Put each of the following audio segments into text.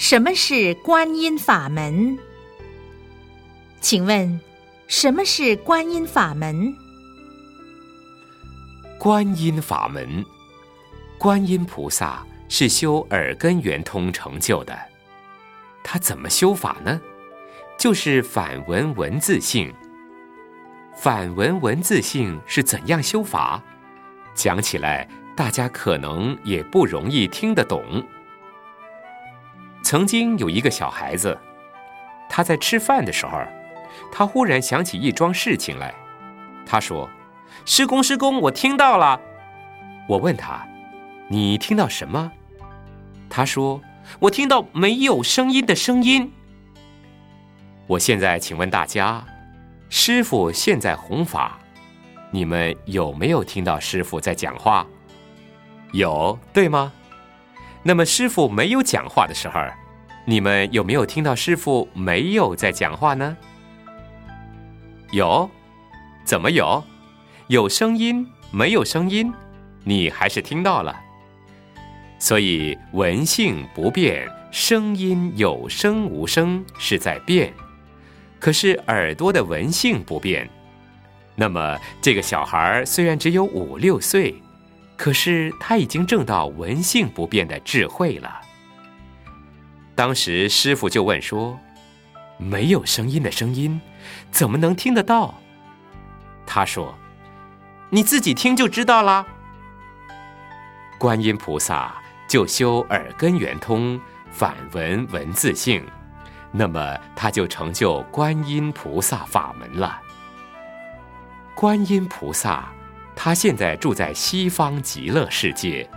什么是观音法门？请问，什么是观音法门？观音法门，观音菩萨是修耳根圆通成就的。他怎么修法呢？就是反闻文字性。反闻文字性是怎样修法？讲起来，大家可能也不容易听得懂。曾经有一个小孩子，他在吃饭的时候，他忽然想起一桩事情来。他说：“师公，师公，我听到了。”我问他：“你听到什么？”他说：“我听到没有声音的声音。”我现在请问大家。师傅现在弘法，你们有没有听到师傅在讲话？有，对吗？那么师傅没有讲话的时候，你们有没有听到师傅没有在讲话呢？有，怎么有？有声音，没有声音，你还是听到了。所以闻性不变，声音有声无声是在变。可是耳朵的闻性不变，那么这个小孩虽然只有五六岁，可是他已经证到闻性不变的智慧了。当时师傅就问说：“没有声音的声音，怎么能听得到？”他说：“你自己听就知道啦。”观音菩萨就修耳根圆通，反闻文字性。那么他就成就观音菩萨法门了。观音菩萨，他现在住在西方极乐世界，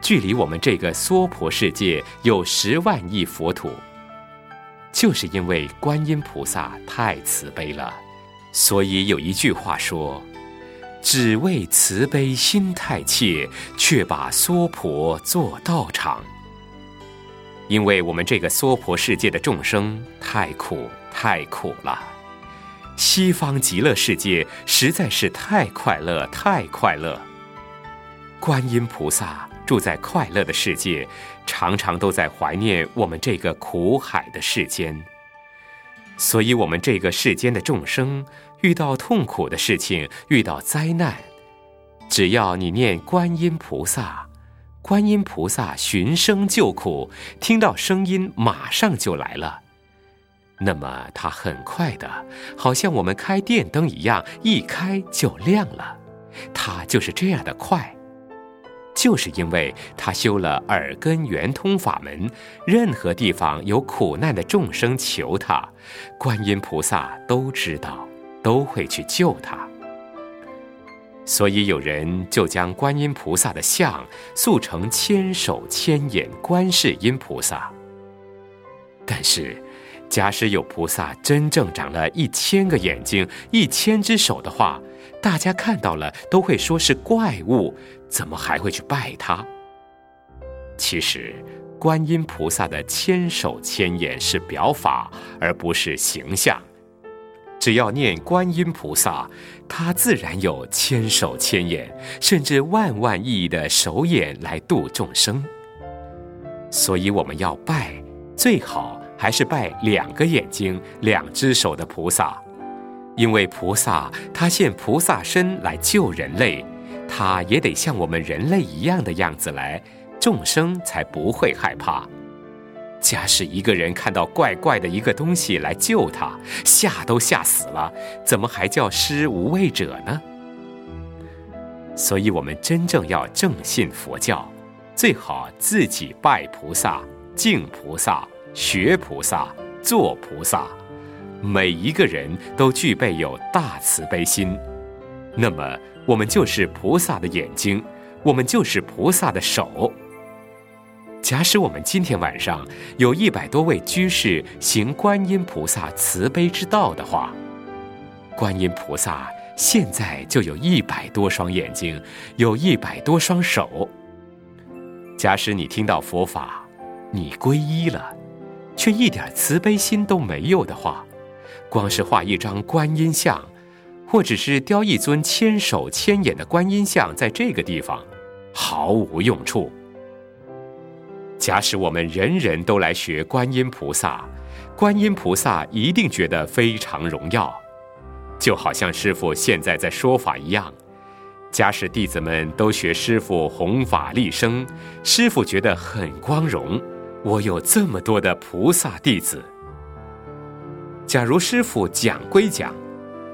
距离我们这个娑婆世界有十万亿佛土。就是因为观音菩萨太慈悲了，所以有一句话说：“只为慈悲心太切，却把娑婆做道场。”因为我们这个娑婆世界的众生太苦太苦了，西方极乐世界实在是太快乐太快乐。观音菩萨住在快乐的世界，常常都在怀念我们这个苦海的世间。所以，我们这个世间的众生遇到痛苦的事情，遇到灾难，只要你念观音菩萨。观音菩萨寻声救苦，听到声音马上就来了。那么它很快的，好像我们开电灯一样，一开就亮了。他就是这样的快，就是因为他修了耳根圆通法门，任何地方有苦难的众生求他，观音菩萨都知道，都会去救他。所以有人就将观音菩萨的像塑成千手千眼观世音菩萨。但是，假使有菩萨真正长了一千个眼睛、一千只手的话，大家看到了都会说是怪物，怎么还会去拜他？其实，观音菩萨的千手千眼是表法，而不是形象。只要念观音菩萨，他自然有千手千眼，甚至万万亿亿的手眼来度众生。所以我们要拜，最好还是拜两个眼睛、两只手的菩萨，因为菩萨他现菩萨身来救人类，他也得像我们人类一样的样子来，众生才不会害怕。假使一个人看到怪怪的一个东西来救他，吓都吓死了，怎么还叫施无畏者呢？所以，我们真正要正信佛教，最好自己拜菩萨、敬菩萨、学菩萨、做菩萨。每一个人都具备有大慈悲心，那么我们就是菩萨的眼睛，我们就是菩萨的手。假使我们今天晚上有一百多位居士行观音菩萨慈悲之道的话，观音菩萨现在就有一百多双眼睛，有一百多双手。假使你听到佛法，你皈依了，却一点慈悲心都没有的话，光是画一张观音像，或者是雕一尊千手千眼的观音像在这个地方，毫无用处。假使我们人人都来学观音菩萨，观音菩萨一定觉得非常荣耀，就好像师傅现在在说法一样。假使弟子们都学师傅弘法利生，师傅觉得很光荣。我有这么多的菩萨弟子。假如师傅讲归讲，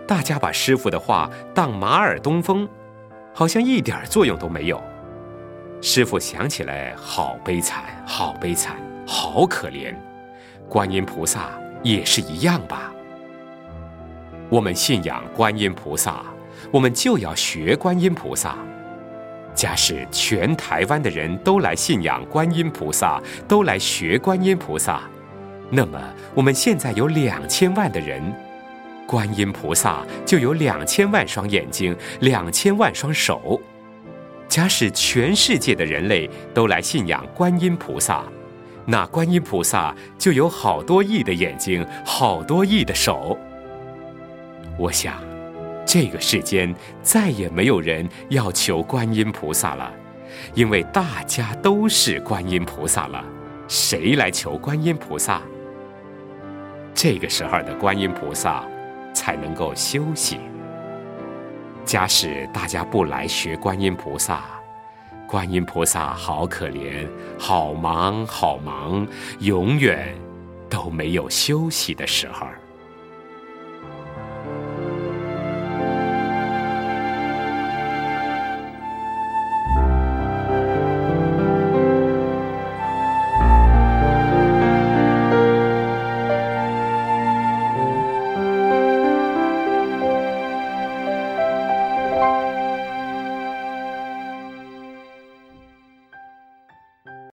大家把师傅的话当马耳东风，好像一点作用都没有。师傅想起来，好悲惨，好悲惨，好可怜。观音菩萨也是一样吧？我们信仰观音菩萨。我们就要学观音菩萨。假使全台湾的人都来信仰观音菩萨，都来学观音菩萨，那么我们现在有两千万的人，观音菩萨就有两千万双眼睛，两千万双手。假使全世界的人类都来信仰观音菩萨，那观音菩萨就有好多亿的眼睛，好多亿的手。我想。这个世间再也没有人要求观音菩萨了，因为大家都是观音菩萨了，谁来求观音菩萨？这个时候的观音菩萨才能够休息。假使大家不来学观音菩萨，观音菩萨好可怜，好忙好忙，永远都没有休息的时候。